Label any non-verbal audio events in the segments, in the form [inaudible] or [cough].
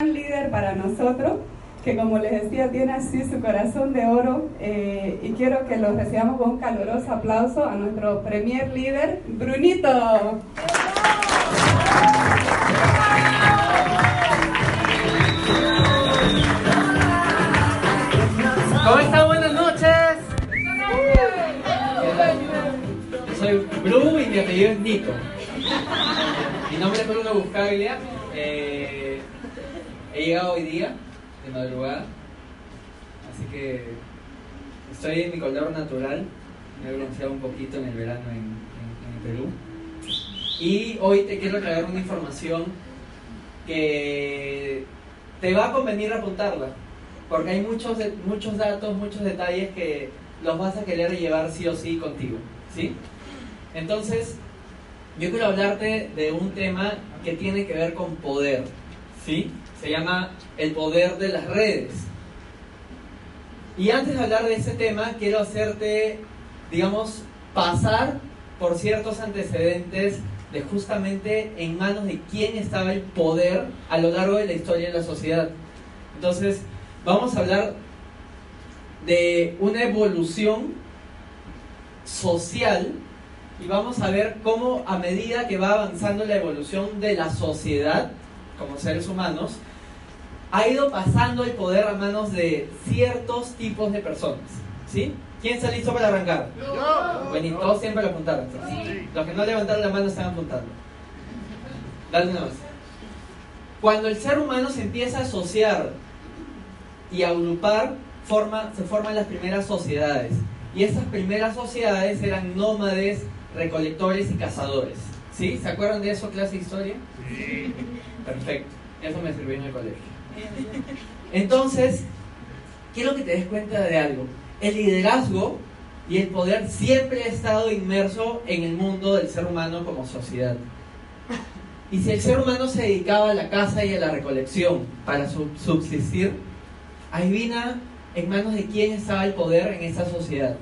un líder para nosotros que como les decía tiene así su corazón de oro eh, y quiero que lo recibamos con un caluroso aplauso a nuestro premier líder, Brunito. ¿Cómo están? Buenas noches. soy Bru y mi apellido es Nico. Mi nombre es Bruno Buscaglia. Eh, He llegado hoy día, de madrugada, así que estoy en mi color natural. Me he bronceado un poquito en el verano en, Perú. Y hoy te quiero traer una información que te va a convenir apuntarla, porque hay muchos, muchos datos, muchos detalles que los vas a querer llevar sí o sí contigo. ¿sí? Entonces, yo quiero hablarte de un tema que tiene que ver con poder. ¿sí? Se llama El poder de las redes. Y antes de hablar de ese tema, quiero hacerte, digamos, pasar por ciertos antecedentes de justamente en manos de quién estaba el poder a lo largo de la historia de la sociedad. Entonces, vamos a hablar de una evolución social y vamos a ver cómo a medida que va avanzando la evolución de la sociedad como seres humanos, ha ido pasando el poder a manos de ciertos tipos de personas. ¿Sí? ¿Quién está listo para arrancar? Yo. Bueno, todos siempre lo apuntaron. Los que no levantaron la mano están apuntando. Dale una vez. Cuando el ser humano se empieza a asociar y a agrupar, forma, se forman las primeras sociedades. Y esas primeras sociedades eran nómades, recolectores y cazadores. ¿Sí? ¿Se acuerdan de eso, clase de historia? Sí. [laughs] Perfecto. Eso me sirvió en el colegio. Entonces, quiero que te des cuenta de algo. El liderazgo y el poder siempre ha estado inmerso en el mundo del ser humano como sociedad. Y si el ser humano se dedicaba a la caza y a la recolección para subsistir, adivina en manos de quién estaba el poder en esa sociedad.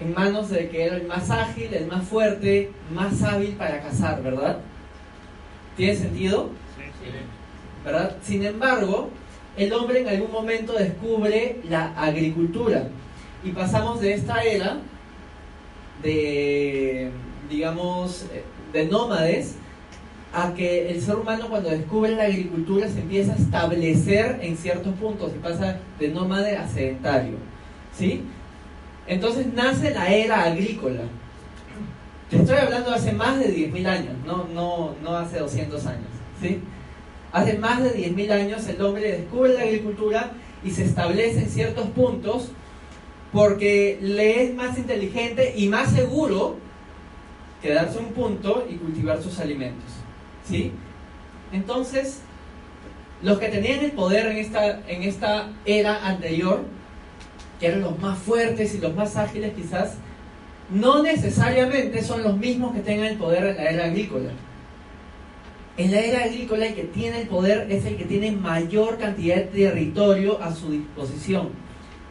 En manos de que era el más ágil, el más fuerte, más hábil para cazar, ¿verdad? ¿Tiene sentido? Sí. ¿Verdad? Sin embargo, el hombre en algún momento descubre la agricultura y pasamos de esta era de, digamos, de nómades a que el ser humano cuando descubre la agricultura se empieza a establecer en ciertos puntos y pasa de nómade a sedentario, ¿sí? Entonces nace la era agrícola. Te estoy hablando hace más de 10.000 años, no, no, no hace 200 años, ¿sí? Hace más de 10.000 años el hombre descubre la agricultura y se establece en ciertos puntos porque le es más inteligente y más seguro quedarse un punto y cultivar sus alimentos. ¿Sí? Entonces, los que tenían el poder en esta, en esta era anterior, que eran los más fuertes y los más ágiles quizás, no necesariamente son los mismos que tengan el poder en la era agrícola. En la era agrícola el que tiene el poder es el que tiene mayor cantidad de territorio a su disposición.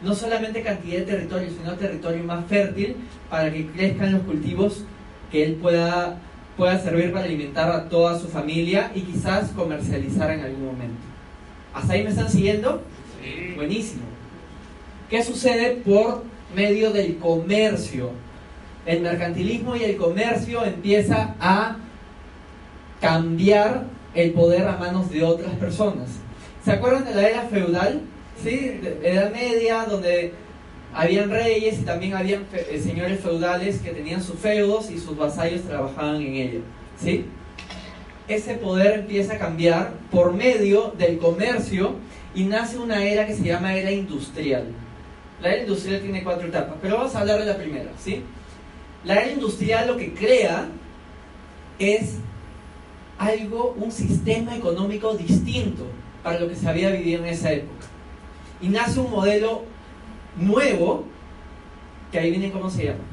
No solamente cantidad de territorio, sino territorio más fértil para que crezcan los cultivos que él pueda, pueda servir para alimentar a toda su familia y quizás comercializar en algún momento. ¿Hasta ahí me están siguiendo? Sí. Buenísimo. ¿Qué sucede por medio del comercio? El mercantilismo y el comercio empieza a cambiar el poder a manos de otras personas. ¿Se acuerdan de la era feudal? ¿Sí? Edad media, donde habían reyes y también habían eh, señores feudales que tenían sus feudos y sus vasallos trabajaban en ello. ¿Sí? Ese poder empieza a cambiar por medio del comercio y nace una era que se llama era industrial. La era industrial tiene cuatro etapas, pero vamos a hablar de la primera, ¿sí? La era industrial lo que crea es algo, un sistema económico distinto para lo que se había vivido en esa época. Y nace un modelo nuevo, que ahí viene cómo se llama.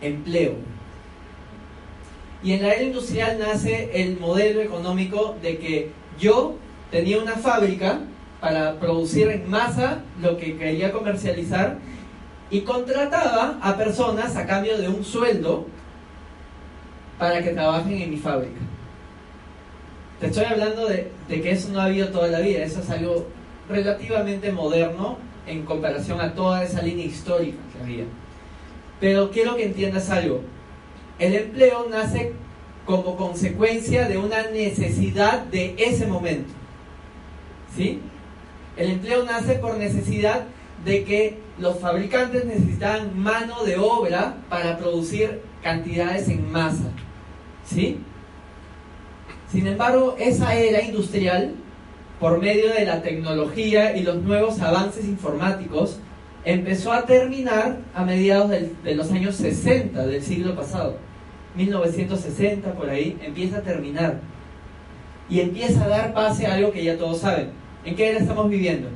Empleo. Y en la era industrial nace el modelo económico de que yo tenía una fábrica para producir en masa lo que quería comercializar y contrataba a personas a cambio de un sueldo para que trabajen en mi fábrica. Te estoy hablando de, que eso no ha habido toda la vida, eso es algo relativamente moderno en comparación a toda esa línea histórica que había. Pero quiero que entiendas algo. El empleo nace como consecuencia de una necesidad de ese momento. ¿Sí? El empleo nace por necesidad de que los fabricantes necesitan mano de obra para producir cantidades en masa. ¿Sí? Sin embargo, esa era industrial, por medio de la tecnología y los nuevos avances informáticos, empezó a terminar a mediados de los años 60 del siglo pasado. 1960 por ahí, empieza a terminar. Y empieza a dar pase a algo que ya todos saben. ¿En qué era estamos viviendo?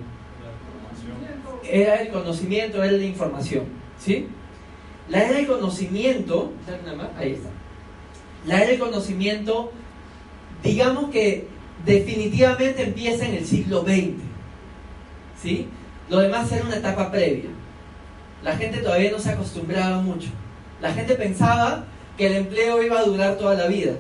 era el conocimiento, era la información. ¿Sí? La era del conocimiento, ahí está. La era del conocimiento, digamos que definitivamente empieza en el siglo XX. ¿Sí? Lo demás era una etapa previa. La gente todavía no se acostumbraba mucho. La gente pensaba que el empleo iba a durar toda la vida.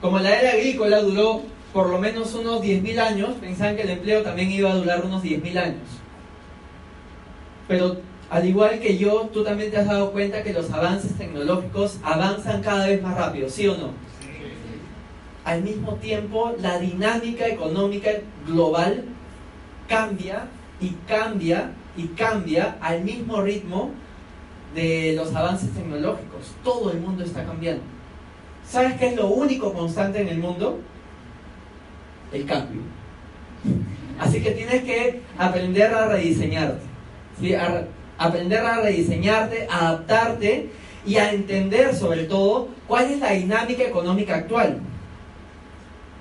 Como la era agrícola duró por lo menos unos 10.000 años, pensaban que el empleo también iba a durar unos 10.000 años. Pero al igual que yo, tú también te has dado cuenta que los avances tecnológicos avanzan cada vez más rápido, ¿sí o no? Al mismo tiempo, la dinámica económica global cambia y cambia y cambia al mismo ritmo de los avances tecnológicos. Todo el mundo está cambiando. ¿Sabes qué es lo único constante en el mundo? El cambio. Así que tienes que aprender a rediseñarte aprender a rediseñarte, a adaptarte y a entender sobre todo cuál es la dinámica económica actual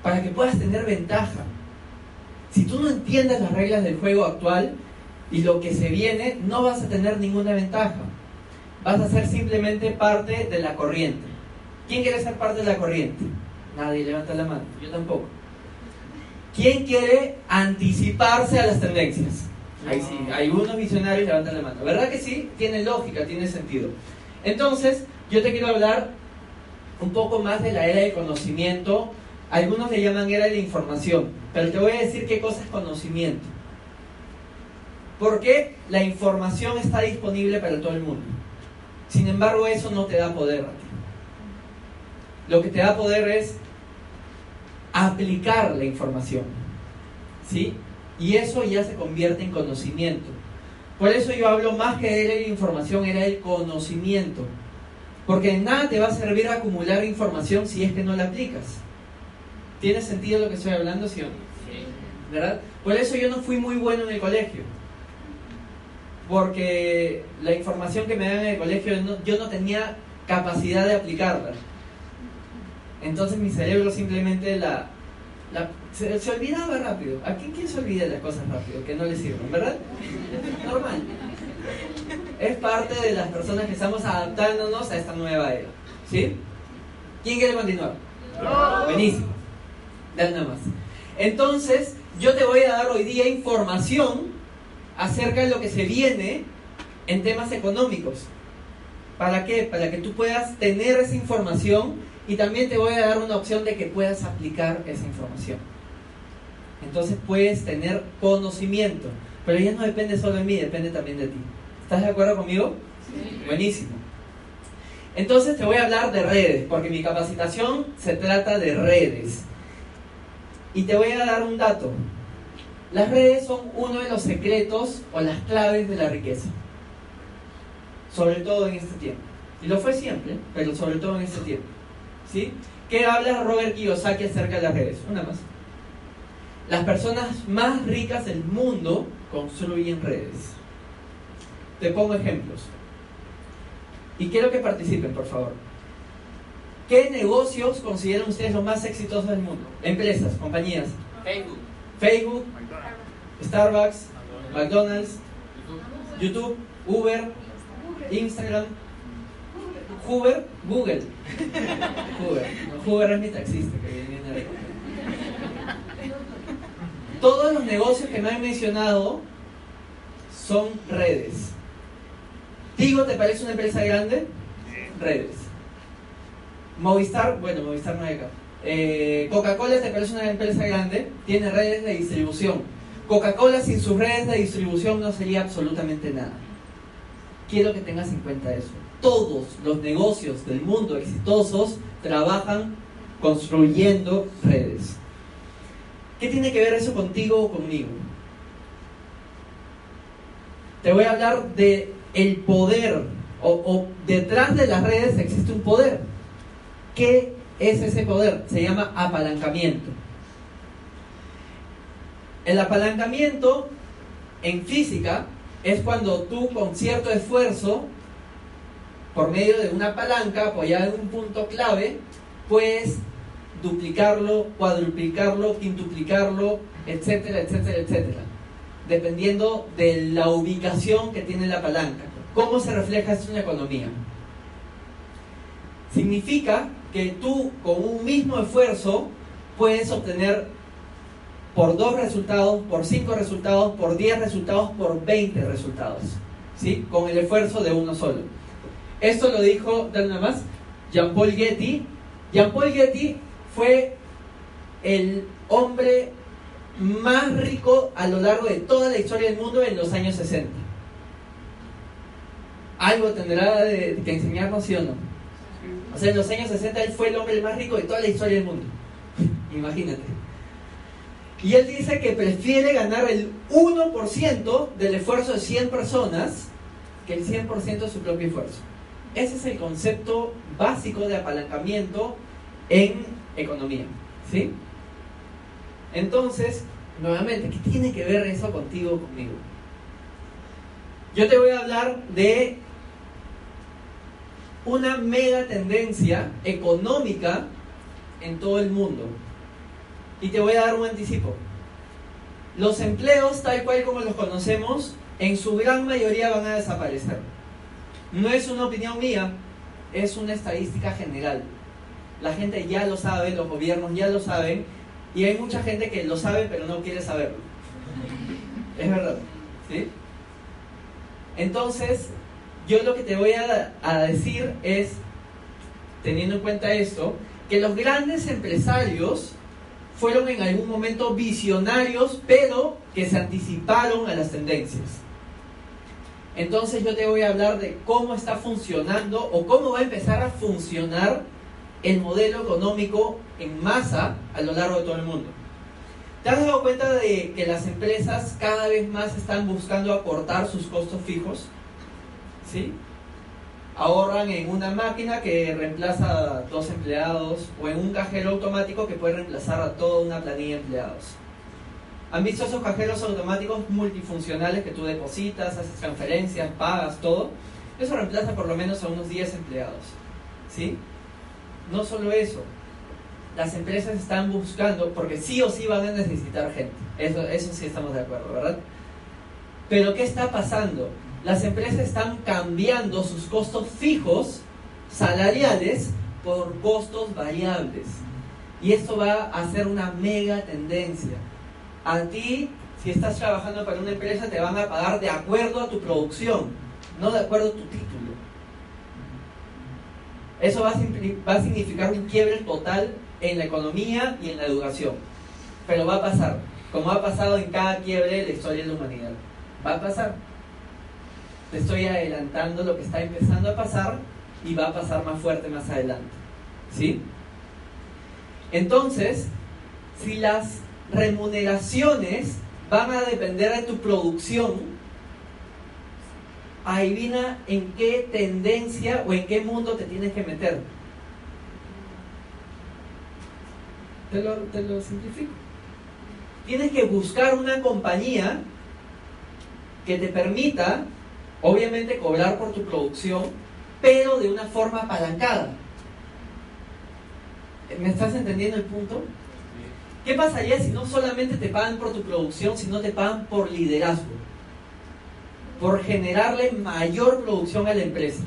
para que puedas tener ventaja. Si tú no entiendes las reglas del juego actual y lo que se viene, no vas a tener ninguna ventaja. Vas a ser simplemente parte de la corriente. ¿Quién quiere ser parte de la corriente? Nadie levanta la mano, yo tampoco. ¿Quién quiere anticiparse a las tendencias? Ahí sí, hay unos visionarios levantan la mano. ¿Verdad que sí? Tiene lógica, tiene sentido. Entonces, yo te quiero hablar un poco más de la era del conocimiento. Algunos le llaman era de la información, pero te voy a decir qué cosa es conocimiento. Porque la información está disponible para todo el mundo. Sin embargo, eso no te da poder a ti. Lo que te da poder es aplicar la información. ¿Sí? Y eso ya se convierte en conocimiento. Por eso yo hablo más que de la información, era el conocimiento. Porque nada te va a servir acumular información si es que no la aplicas. ¿Tiene sentido lo que estoy hablando, sí o no? ¿Verdad? Por eso yo no fui muy bueno en el colegio. Porque la información que me daban en el colegio yo no tenía capacidad de aplicarla. Entonces mi cerebro simplemente la, se, olvidaba rápido. ¿A quién, quién se olvida las cosas rápido? Que no le sirven, ¿verdad? Normal. Es parte de las personas que estamos adaptándonos a esta nueva era. ¿Sí? ¿Quién quiere continuar? Buenísimo. Dale nada más. Entonces, yo te voy a dar hoy día información acerca de lo que se viene en temas económicos. ¿Para qué? Para que tú puedas tener esa información y también te voy a dar una opción de que puedas aplicar esa información. Entonces puedes tener conocimiento, pero ya no depende solo de mí, depende también de ti. ¿Estás de acuerdo conmigo? Sí. Buenísimo. Entonces te voy a hablar de redes, porque mi capacitación se trata de redes. Y te voy a dar un dato. Las redes son uno de los secretos o las claves de la riqueza. Sobre todo en este tiempo. Y lo fue siempre, pero sobre todo en este tiempo. ¿Sí? ¿Qué habla Robert Kiyosaki acerca de las redes? Una más. Las personas más ricas del mundo construyen redes. Te pongo ejemplos. Y quiero que participen, por favor. ¿Qué negocios consideran ustedes los más exitosos del mundo? Empresas, compañías. Facebook. Facebook, Starbucks, McDonald's, YouTube, Uber, Instagram, Hoover, Google. [laughs] Hoover. No, Hoover es mi taxista que viene a recoger. Todos los negocios que me han mencionado son redes. Tigo, ¿te parece una empresa grande? Redes. Movistar, bueno, Movistar no hay acá. Eh, Coca-Cola, ¿te parece una empresa grande? Tiene redes de distribución. Coca-Cola sin sus redes de distribución no sería absolutamente nada. Quiero que tengas en cuenta eso. Todos los negocios del mundo exitosos trabajan construyendo redes. ¿Qué tiene que ver eso contigo o conmigo? Te voy a hablar de el poder o, o detrás de las redes existe un poder. ¿Qué es ese poder? Se llama apalancamiento. El apalancamiento en física es cuando tú con cierto esfuerzo, por medio de una palanca apoyada en un punto clave, puedes duplicarlo, cuadruplicarlo, quintuplicarlo, etcétera, etcétera, etcétera. Dependiendo de la ubicación que tiene la palanca. ¿Cómo se refleja esto en la economía? Significa que tú con un mismo esfuerzo puedes obtener por dos resultados, por cinco resultados, por diez resultados, por 20 resultados. ¿Sí? Con el esfuerzo de uno solo. Esto lo dijo, dale nada más, Jean-Paul Getty. Jean-Paul Getty fue el hombre más rico a lo largo de toda la historia del mundo en los años 60. Algo tendrá de, que enseñarnos, sí o no. O sea, en los años 60 él fue el hombre más rico de toda la historia del mundo. [laughs] Imagínate. Y él dice que prefiere ganar el 1% del esfuerzo de 100 personas que el 100% de su propio esfuerzo. Ese es el concepto básico de apalancamiento en economía. ¿Sí? Entonces, nuevamente, ¿qué tiene que ver eso contigo conmigo? Yo te voy a hablar de una mega tendencia económica en todo el mundo. Y te voy a dar un anticipo. Los empleos, tal cual como los conocemos, en su gran mayoría van a desaparecer. No es una opinión mía, es una estadística general. La gente ya lo sabe, los gobiernos ya lo saben, y hay mucha gente que lo sabe pero no quiere saberlo. Es verdad. ¿sí? Entonces, yo lo que te voy a, a decir es, teniendo en cuenta esto, que los grandes empresarios fueron en algún momento visionarios, pero que se anticiparon a las tendencias. Entonces yo te voy a hablar de cómo está funcionando o cómo va a empezar a funcionar el modelo económico en masa a lo largo de todo el mundo. ¿Te has dado cuenta de que las empresas cada vez más están buscando acortar sus costos fijos? ¿Sí? Ahorran en una máquina que reemplaza a dos empleados o en un cajero automático que puede reemplazar a toda una planilla de empleados. ¿Han visto esos cajeros automáticos multifuncionales que tú depositas, haces transferencias, pagas, todo? Eso reemplaza por lo menos a unos 10 empleados. ¿Sí? No solo eso, las empresas están buscando, porque sí o sí van a necesitar gente. Eso, eso sí estamos de acuerdo, ¿verdad? Pero ¿qué está pasando? Las empresas están cambiando sus costos fijos salariales por costos variables. Y esto va a ser una mega tendencia. A ti, si estás trabajando para una empresa, te van a pagar de acuerdo a tu producción, no de acuerdo a tu título. Eso va a, significar un quiebre total en la economía y en la educación. Pero va a pasar, como ha pasado en cada quiebre de la historia de la humanidad. Va a pasar. Te estoy adelantando lo que está empezando a pasar y va a pasar más fuerte más adelante. ¿Sí? Entonces, si las remuneraciones van a depender de tu producción, adivina en qué tendencia o en qué mundo te tienes que meter. Te lo, te lo simplifico. Tienes que buscar una compañía que te permita, obviamente, cobrar por tu producción, pero de una forma apalancada. ¿Me estás entendiendo el punto? ¿Qué pasaría si no solamente te pagan por tu producción, sino te pagan por liderazgo? Por generarle mayor producción a la empresa.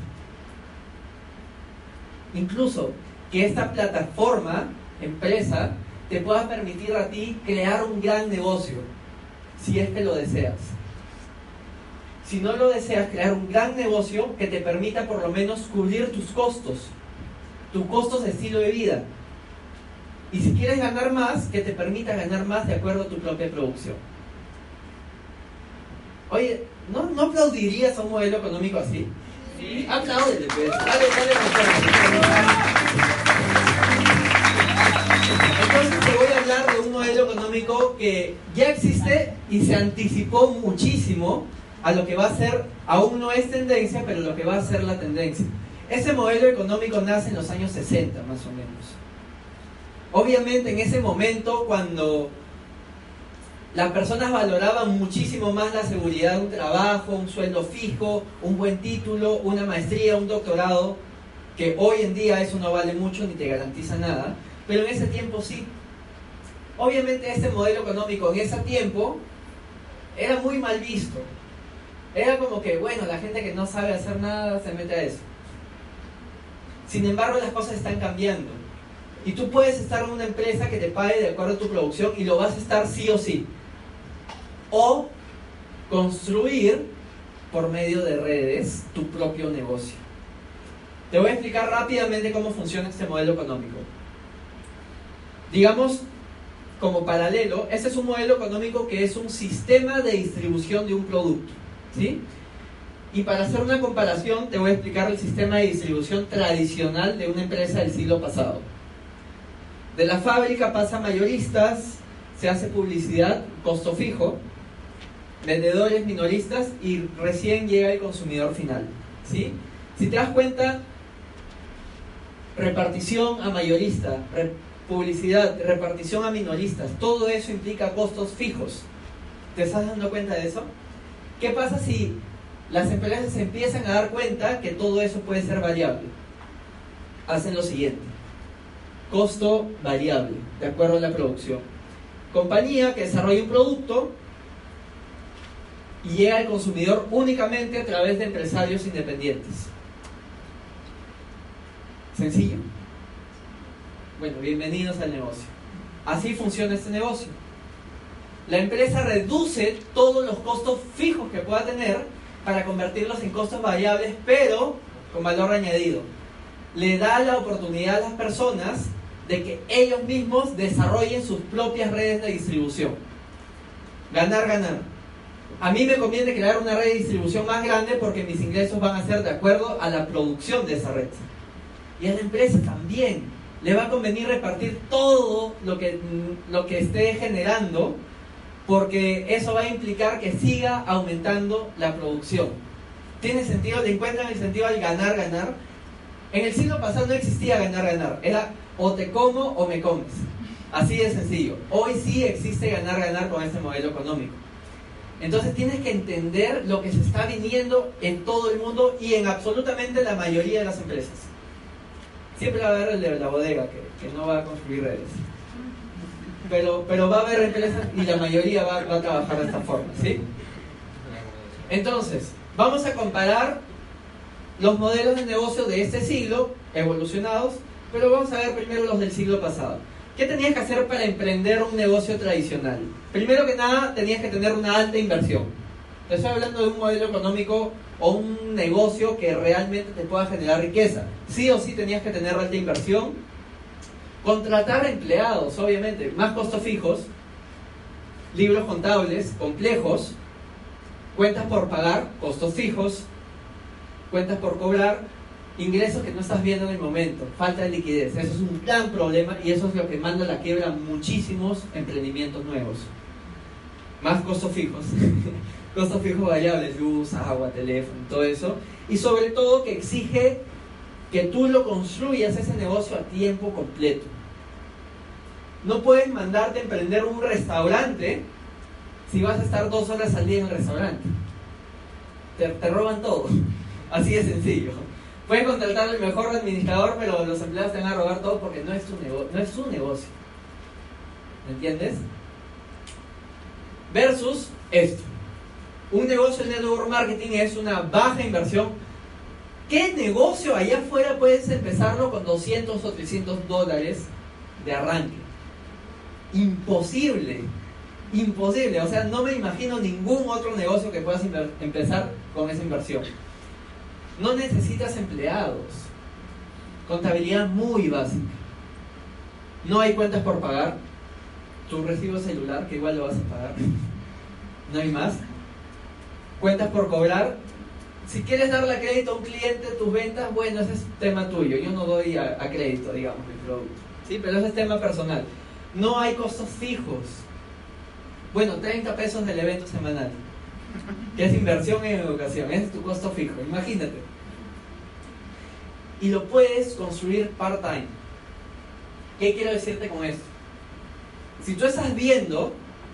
Incluso que esta plataforma, empresa, te pueda permitir a ti crear un gran negocio, si es que lo deseas. Si no lo deseas, crear un gran negocio que te permita por lo menos cubrir tus costos, tus costos de estilo de vida. Y si quieres ganar más, que te permita ganar más de acuerdo a tu propia producción. Oye, ¿no, no aplaudirías a un modelo económico así? Sí. Apláudele, pues. Dale, dale, entonces te voy a hablar de un modelo económico que ya existe y se anticipó muchísimo a lo que va a ser, aún no es tendencia, pero lo que va a ser la tendencia. Ese modelo económico nace en los años 60, más o menos. Obviamente en ese momento, cuando las personas valoraban muchísimo más la seguridad de un trabajo, un sueldo fijo, un buen título, una maestría, un doctorado, que hoy en día eso no vale mucho ni te garantiza nada, pero en ese tiempo sí. Obviamente este modelo económico en ese tiempo era muy mal visto. Era como que, bueno, la gente que no sabe hacer nada se mete a eso. Sin embargo, las cosas están cambiando. Y tú puedes estar en una empresa que te pague de acuerdo a tu producción y lo vas a estar sí o sí. O construir por medio de redes tu propio negocio. Te voy a explicar rápidamente cómo funciona este modelo económico. Digamos, como paralelo, este es un modelo económico que es un sistema de distribución de un producto. ¿sí? Y para hacer una comparación, te voy a explicar el sistema de distribución tradicional de una empresa del siglo pasado. De la fábrica pasa a mayoristas, se hace publicidad, costo fijo, vendedores minoristas y recién llega el consumidor final. ¿sí? Si te das cuenta, repartición a mayorista, publicidad, repartición a minoristas, todo eso implica costos fijos. ¿Te estás dando cuenta de eso? ¿Qué pasa si las empresas se empiezan a dar cuenta que todo eso puede ser variable? Hacen lo siguiente. Costo variable, de acuerdo a la producción. Compañía que desarrolla un producto y llega al consumidor únicamente a través de empresarios independientes. Sencillo. Bueno, bienvenidos al negocio. Así funciona este negocio. La empresa reduce todos los costos fijos que pueda tener para convertirlos en costos variables, pero con valor añadido. Le da la oportunidad a las personas de que ellos mismos desarrollen sus propias redes de distribución. Ganar, ganar. A mí me conviene crear una red de distribución más grande porque mis ingresos van a ser de acuerdo a la producción de esa red. Y a la empresa también le va a convenir repartir todo lo que, lo que esté generando porque eso va a implicar que siga aumentando la producción. ¿Tiene sentido? ¿Le encuentran el sentido al ganar, ganar? En el siglo pasado no existía ganar, ganar. Era o te como o me comes. Así de sencillo. Hoy sí existe ganar, ganar con este modelo económico. Entonces tienes que entender lo que se está viniendo en todo el mundo y en absolutamente la mayoría de las empresas. Siempre va a haber el de la bodega que, no va a construir redes. Pero, pero va a haber empresas y la mayoría va, va a trabajar de esta forma, ¿sí? Entonces, vamos a comparar los modelos de negocio de este siglo, evolucionados, pero vamos a ver primero los del siglo pasado. ¿Qué tenías que hacer para emprender un negocio tradicional? Primero que nada, tenías que tener una alta inversión. Te estoy hablando de un modelo económico o un negocio que realmente te pueda generar riqueza. Sí o sí tenías que tener alta inversión. Contratar empleados, obviamente, más costos fijos, libros contables complejos, cuentas por pagar, costos fijos, cuentas por cobrar, ingresos que no estás viendo en el momento, falta de liquidez. Eso es un gran problema y eso es lo que manda a la quiebra muchísimos emprendimientos nuevos. Más costos fijos. [laughs] costos fijos variables, luz, agua, teléfono, todo eso. Y sobre todo que exige que tú lo construyas ese negocio a tiempo completo. No puedes mandarte a emprender un restaurante si vas a estar dos horas al día en el restaurante. Te, te roban todo. [laughs] Así de sencillo. Puedes contratar al mejor administrador, pero los empleados te van a robar todo porque no es su negocio. ¿Me entiendes? Versus esto. Un negocio de network marketing es una baja inversión. ¿Qué negocio allá afuera puedes empezarlo con 200 o 300 dólares de arranque? Imposible. Imposible. O sea, no me imagino ningún otro negocio que puedas empezar con esa inversión. No necesitas empleados. Contabilidad muy básica. No hay cuentas por pagar. Tu recibo celular, que igual lo vas a pagar. [laughs] No hay más. Cuentas por cobrar. Si quieres darle crédito a un cliente tus ventas, bueno, ese es tema tuyo. Yo no doy a, crédito, digamos, mi producto. ¿Sí? Pero ese es tema personal. No hay costos fijos. Bueno, 30 pesos del evento semanal que es inversión en educación, es tu costo fijo, imagínate. Y lo puedes construir part-time. ¿Qué quiero decirte con esto? Si tú estás viendo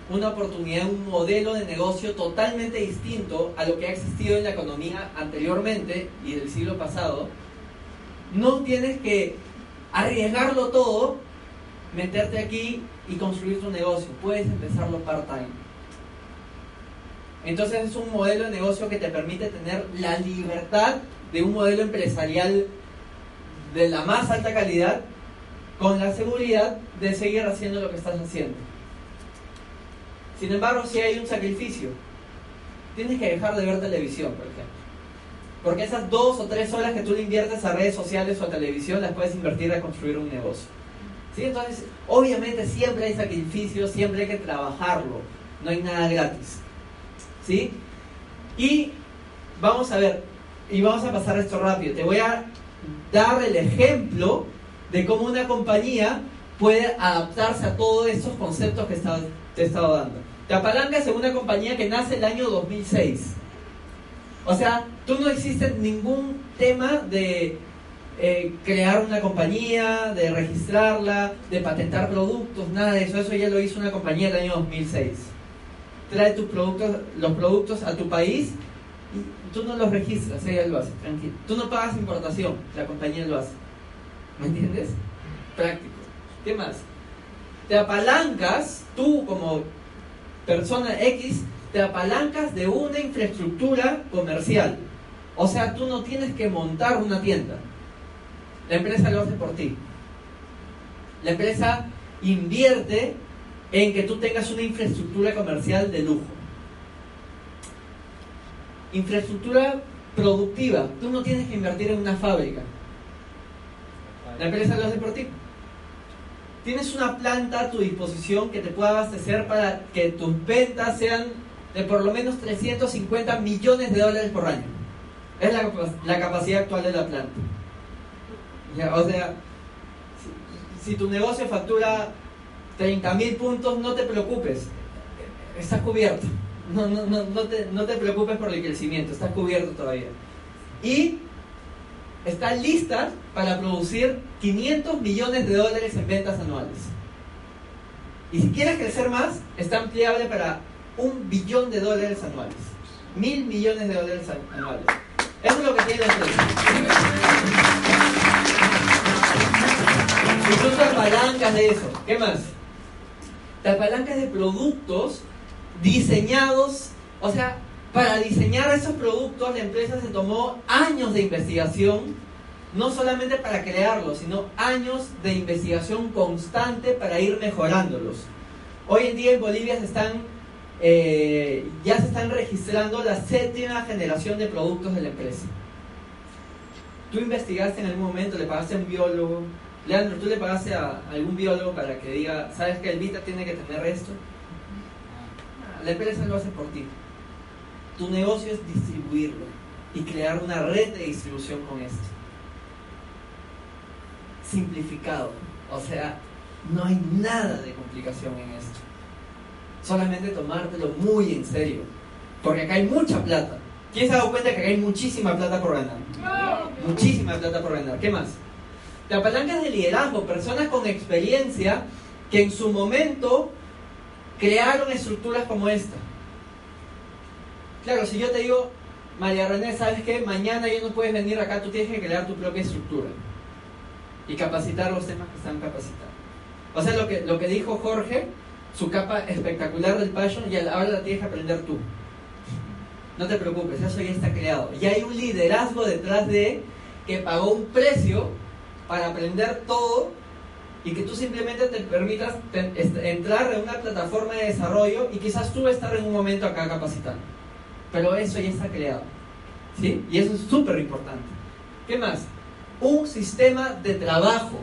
una oportunidad, un modelo de negocio totalmente distinto a lo que ha existido en la economía anteriormente y del siglo pasado, no tienes que arriesgarlo todo, meterte aquí y construir tu negocio. Puedes empezarlo part-time. Entonces es un modelo de negocio que te permite tener la libertad de un modelo empresarial de la más alta calidad con la seguridad de seguir haciendo lo que estás haciendo. Sin embargo, si hay un sacrificio, tienes que dejar de ver televisión, por ejemplo. Porque esas dos o tres horas que tú le inviertes a redes sociales o a televisión las puedes invertir a construir un negocio. ¿Sí? Entonces, obviamente siempre hay sacrificios, siempre hay que trabajarlo. No hay nada gratis. ¿Sí? Y vamos a ver, y vamos a pasar esto rápido. Te voy a dar el ejemplo de cómo una compañía puede adaptarse a todos estos conceptos que te he estado dando. Te apalancas en una compañía que nace el año 2006. O sea, tú no existe ningún tema de eh, crear una compañía, de registrarla, de patentar productos, nada de eso. Eso ya lo hizo una compañía el año 2006 trae tus productos, los productos a tu país y tú no los registras, ella lo hace, tranquilo. Tú no pagas importación, la compañía lo hace. ¿Me entiendes? Práctico. ¿Qué más? Te apalancas, tú como persona X, te apalancas de una infraestructura comercial. O sea, tú no tienes que montar una tienda. La empresa lo hace por ti. La empresa invierte en que tú tengas una infraestructura comercial de lujo. Infraestructura productiva. Tú no tienes que invertir en una fábrica. La empresa lo hace por ti. Tienes una planta a tu disposición que te pueda abastecer para que tus ventas sean de por lo menos 350 millones de dólares por año. Es la, capacidad actual de la planta. o sea, si tu negocio factura 30.000 puntos, no te preocupes, estás cubierto. No, no, no, no, te, no te preocupes por el crecimiento, estás cubierto todavía. Y está lista para producir 500 millones de dólares en ventas anuales. Y si quieres crecer más, está ampliable para un billón de dólares anuales. Mil millones de dólares anuales. Eso es lo que tiene la empresa. Incluso palancas de eso. ¿Qué más? La palanca es de productos diseñados, o sea, para diseñar esos productos la empresa se tomó años de investigación, no solamente para crearlos, sino años de investigación constante para ir mejorándolos. Hoy en día en Bolivia se están, eh, ya se están registrando la séptima generación de productos de la empresa. Tú investigaste en algún momento, le pagaste a un biólogo, Leandro, ¿tú le pagaste a algún biólogo para que diga, ¿sabes que el Vita tiene que tener esto? La empresa lo hace por ti. Tu negocio es distribuirlo y crear una red de distribución con esto. Simplificado. O sea, no hay nada de complicación en esto. Solamente tomártelo muy en serio. Porque acá hay mucha plata. ¿Quién se ha dado cuenta que acá hay muchísima plata por ganar? Muchísima plata por ganar. ¿Qué más? Te apalancas de liderazgo, personas con experiencia que en su momento crearon estructuras como esta. Claro, si yo te digo, María René, ¿sabes qué? Mañana ya no puedes venir acá, tú tienes que crear tu propia estructura y capacitar los temas que están capacitados. O sea, lo que, lo que dijo Jorge, su capa espectacular del Passion, y ahora la tienes que aprender tú. No te preocupes, eso ya está creado. Y hay un liderazgo detrás de que pagó un precio para aprender todo y que tú simplemente te permitas entrar en una plataforma de desarrollo y quizás tú estar en un momento acá capacitando. Pero eso ya está creado. ¿Sí? Y eso es súper importante. ¿Qué más? Un sistema de trabajo.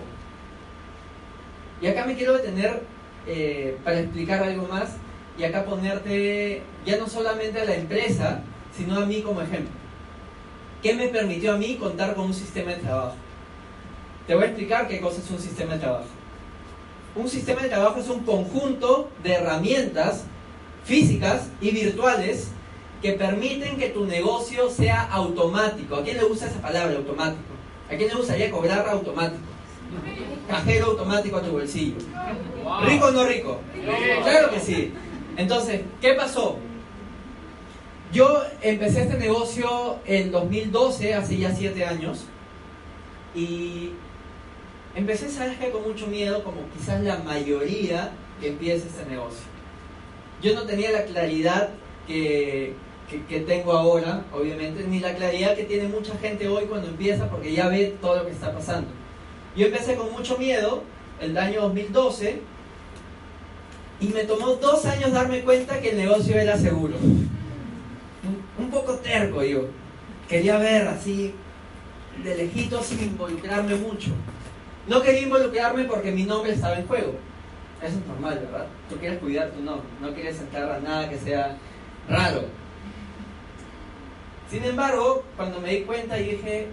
Y acá me quiero detener eh, para explicar algo más y acá ponerte ya no solamente a la empresa, sino a mí como ejemplo. ¿Qué me permitió a mí contar con un sistema de trabajo? Te voy a explicar qué cosa es un sistema de trabajo. Un sistema de trabajo es un conjunto de herramientas físicas y virtuales que permiten que tu negocio sea automático. ¿A quién le gusta esa palabra, automático? ¿A quién le gustaría cobrar automático? Cajero automático a tu bolsillo. ¿Rico o no rico? Claro que sí. Entonces, ¿qué pasó? Yo empecé este negocio en 2012, hace ya 7 años, y empecé, ¿sabes qué? Con mucho miedo, como quizás la mayoría que empieza este negocio. Yo no tenía la claridad que, que, tengo ahora, obviamente, ni la claridad que tiene mucha gente hoy cuando empieza, porque ya ve todo lo que está pasando. Yo empecé con mucho miedo el año 2012 y me tomó dos años darme cuenta que el negocio era seguro. Un, poco terco yo. Quería ver así de lejitos sin involucrarme mucho. No quería involucrarme porque mi nombre estaba en juego. Eso es normal, ¿verdad? Tú quieres cuidar tu nombre, no quieres entrar a nada que sea raro. Sin embargo, cuando me di cuenta dije,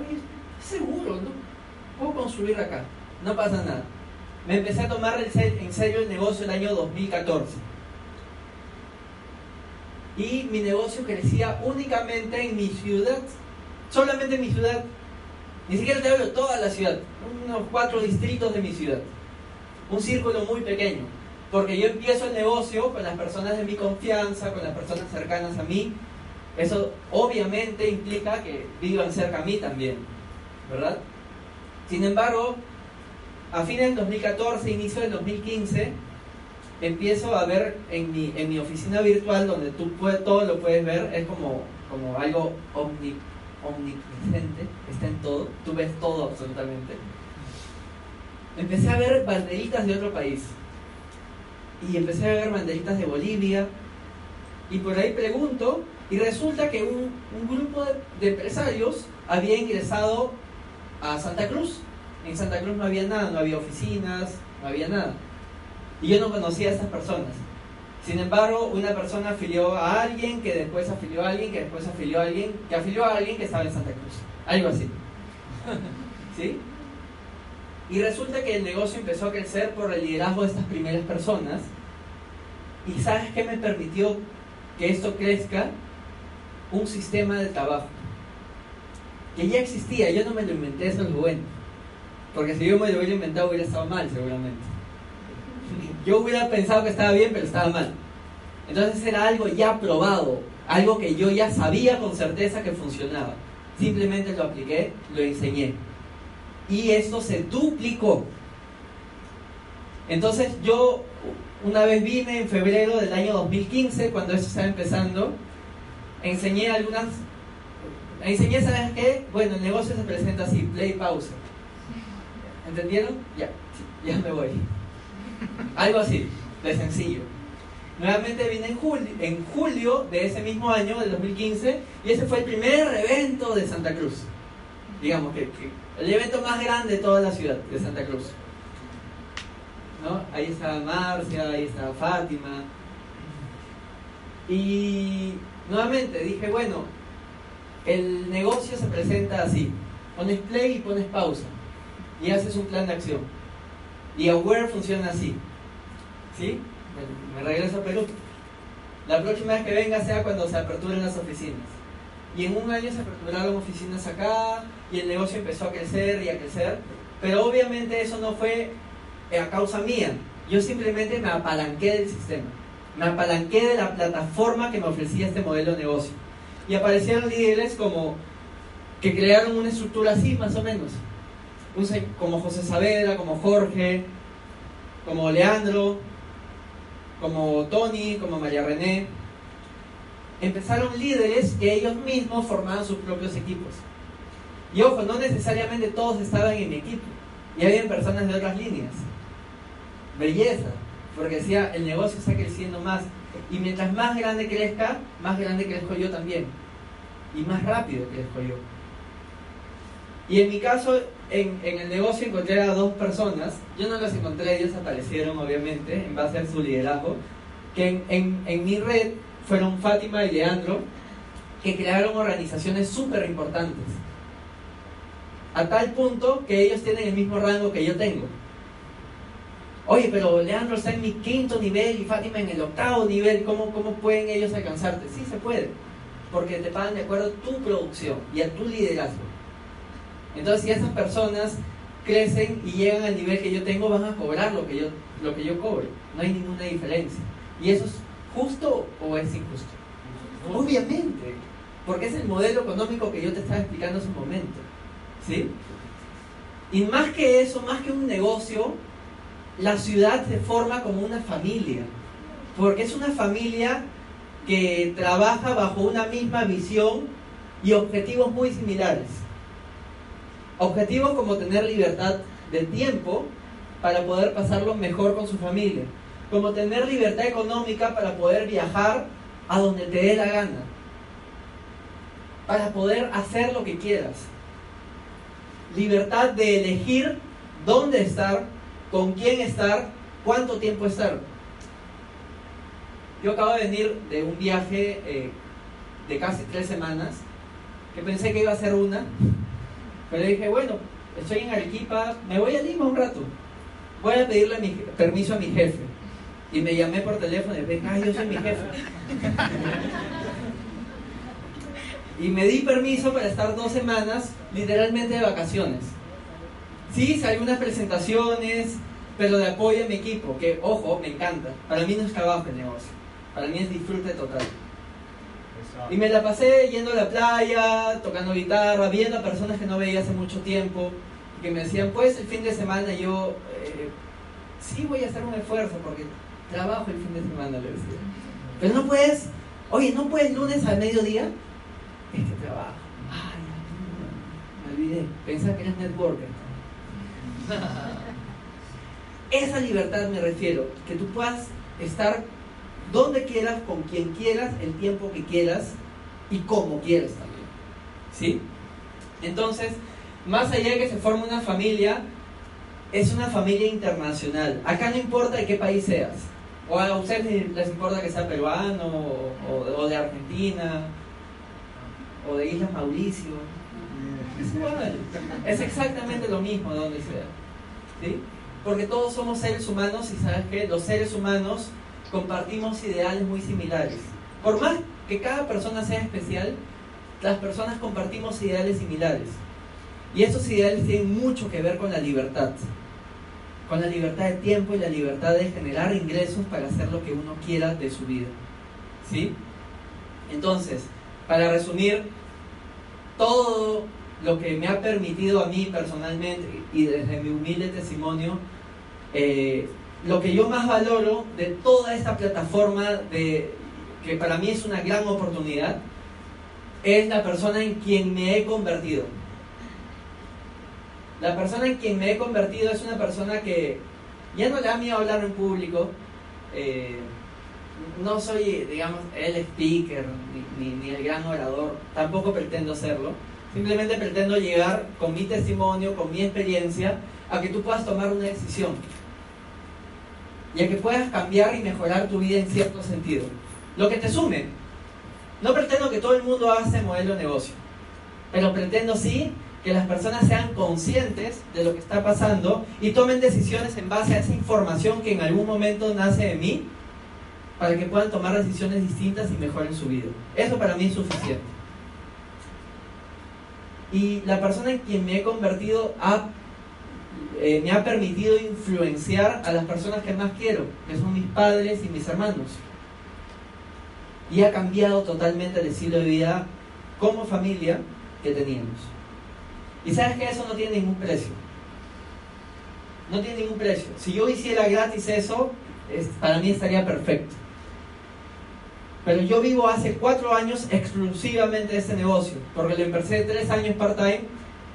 oye, seguro, ¿no? Puedo construir acá, no pasa nada. Me empecé a tomar en serio el negocio el año 2014. Y mi negocio crecía únicamente en mi ciudad, solamente en mi ciudad. Ni siquiera te hablo toda la ciudad, unos cuatro distritos de mi ciudad. Un círculo muy pequeño. Porque yo empiezo el negocio con las personas de mi confianza, con las personas cercanas a mí. Eso obviamente implica que vivan cerca a mí también, ¿verdad? Sin embargo, a fines del 2014, inicio del 2015, empiezo a ver en mi, en mi oficina virtual, donde tú puedes, todo lo puedes ver, es como, como algo omni, omnipresente, está en todo, tú ves todo absolutamente. Empecé a ver banderitas de otro país. Y empecé a ver banderitas de Bolivia. Y por ahí pregunto, y resulta que un, un grupo de empresarios había ingresado a Santa Cruz. En Santa Cruz no había nada, no había oficinas, no había nada. Y yo no conocía a esas personas. Sin embargo, una persona afilió a alguien, que después afilió a alguien, que después afilió a alguien, que afilió a alguien que estaba en Santa Cruz. Algo así. [laughs] ¿Sí? Y resulta que el negocio empezó a crecer por el liderazgo de estas primeras personas. ¿Y sabes qué me permitió que esto crezca? Un sistema de trabajo que ya existía, yo no me lo inventé, eso es bueno. Porque si yo me lo hubiera inventado hubiera estado mal seguramente. Yo hubiera pensado que estaba bien, pero estaba mal. Entonces era algo ya probado, algo que yo ya sabía con certeza que funcionaba. Simplemente lo apliqué, lo enseñé. Y esto se duplicó. Entonces yo una vez vine en febrero del año 2015, cuando esto estaba empezando, enseñé algunas enseñé, ¿sabes qué? Bueno, el negocio se presenta así, play, pausa. ¿Entendieron? Ya, ya me voy. [laughs] Algo así, de sencillo. Nuevamente vine en julio, en julio de ese mismo año, del 2015, y ese fue el primer evento de Santa Cruz. Digamos que, el evento más grande de toda la ciudad de Santa Cruz. ¿No? Ahí estaba Marcia, ahí estaba Fátima. Y nuevamente dije, bueno, el negocio se presenta así. Pones play y pones pausa. Y haces un plan de acción. Y Aware funciona así. ¿Sí? Me regreso a Perú. La próxima vez que venga sea cuando se aperturen las oficinas. Y en un año se aperturaron oficinas acá y el negocio empezó a crecer y a crecer. Pero obviamente eso no fue a causa mía. Yo simplemente me apalanqué del sistema. Me apalanqué de la plataforma que me ofrecía este modelo de negocio. Y aparecieron líderes como que crearon una estructura así, más o menos. Como José Saavedra, como Jorge, como Leandro, como Tony, como María René. Empezaron líderes que ellos mismos formaban sus propios equipos. Y ojo, no necesariamente todos estaban en mi equipo. Y había personas de otras líneas. Belleza, porque decía, el negocio está creciendo más. Y mientras más grande crezca, más grande crezco yo también. Y más rápido crezco yo. Y en mi caso, en, el negocio encontré a dos personas. Yo no las encontré, ellos aparecieron obviamente en base a su liderazgo. Que en, mi red fueron Fátima y Leandro, que crearon organizaciones súper importantes a tal punto que ellos tienen el mismo rango que yo tengo. Oye, pero Leandro está en mi quinto nivel y Fátima en el octavo nivel, ¿cómo, cómo pueden ellos alcanzarte? Sí, se puede, porque te pagan de acuerdo a tu producción y a tu liderazgo. Entonces, si esas personas crecen y llegan al nivel que yo tengo, van a cobrar lo que yo, lo que yo cobro. No hay ninguna diferencia. ¿Y eso es justo o es injusto? Obviamente, porque es el modelo económico que yo te estaba explicando hace un momento. ¿Sí? Y más que eso, más que un negocio, la ciudad se forma como una familia, porque es una familia que trabaja bajo una misma visión y objetivos muy similares. Objetivos como tener libertad de tiempo para poder pasarlo mejor con su familia, como tener libertad económica para poder viajar a donde te dé la gana, para poder hacer lo que quieras. Libertad de elegir dónde estar, con quién estar, cuánto tiempo estar. Yo acabo de venir de un viaje eh, de casi tres semanas, que pensé que iba a ser una, pero dije, bueno, estoy en Arequipa, me voy a Lima un rato, voy a pedirle permiso a mi jefe. Y me llamé por teléfono y dije, ay, yo soy mi jefe. [laughs] y me di permiso para estar dos semanas literalmente de vacaciones. Sí, hay unas presentaciones, pero de apoyo a mi equipo, que ojo, me encanta. Para mí no es trabajo el negocio, para mí es disfrute total. Y me la pasé yendo a la playa, tocando guitarra, viendo a personas que no veía hace mucho tiempo, que me decían, pues el fin de semana yo, eh, sí voy a hacer un esfuerzo porque trabajo el fin de semana, le decía. Pero no puedes, oye, ¿no puedes lunes al mediodía? este trabajo. Ay, me olvidé. Pensaba que eras networker. [laughs] Esa libertad me refiero, que tú puedas estar donde quieras, con quien quieras, el tiempo que quieras y como quieras también. ¿Sí? Entonces, más allá de que se forme una familia, es una familia internacional. Acá no importa de qué país seas. O a ustedes les importa que sea peruano o de Argentina o de Islas Mauricio. Es igual. Es exactamente lo mismo de donde sea. ¿Sí? Porque todos somos seres humanos y sabes que los seres humanos compartimos ideales muy similares. Por más que cada persona sea especial, las personas compartimos ideales similares. Y esos ideales tienen mucho que ver con la libertad. Con la libertad de tiempo y la libertad de generar ingresos para hacer lo que uno quiera de su vida. ¿Sí? Entonces, para resumir, todo lo que me ha permitido a mí personalmente y desde mi humilde testimonio, eh, lo que yo más valoro de toda esta plataforma, de, que para mí es una gran oportunidad, es la persona en quien me he convertido. La persona en quien me he convertido es una persona que ya no le da miedo hablar en público. Eh, no soy, digamos, el speaker ni, el gran orador, tampoco pretendo serlo. Simplemente pretendo llegar con mi testimonio, con mi experiencia, a que tú puedas tomar una decisión. Y a que puedas cambiar y mejorar tu vida en cierto sentido. Lo que te sume. No pretendo que todo el mundo haga ese modelo de negocio. Pero pretendo sí que las personas sean conscientes de lo que está pasando y tomen decisiones en base a esa información que en algún momento nace de mí para que puedan tomar decisiones distintas y mejoren su vida. Eso para mí es suficiente. Y la persona en quien me he convertido eh, me ha permitido influenciar a las personas que más quiero, que son mis padres y mis hermanos. Y ha cambiado totalmente el estilo de vida como familia que teníamos. Y sabes que eso no tiene ningún precio. No tiene ningún precio. Si yo hiciera gratis eso, para mí estaría perfecto. Pero yo vivo hace cuatro años exclusivamente de este negocio, porque lo empecé tres años part-time,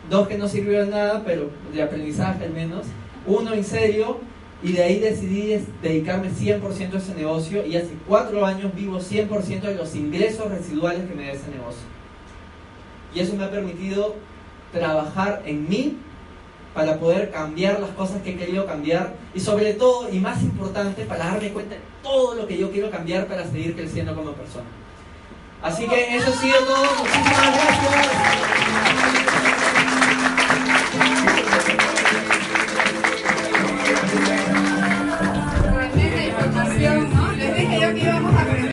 dos que no sirvieron nada, pero de aprendizaje al menos, uno en serio, y de ahí decidí dedicarme 100% a ese negocio, y hace cuatro años vivo 100% de los ingresos residuales que me da ese negocio. Y eso me ha permitido trabajar en mí para poder cambiar las cosas que he querido cambiar y sobre todo, y más importante, para darme cuenta de todo lo que yo quiero cambiar para seguir creciendo como persona. Así que eso ha sido todo. Muchísimas gracias.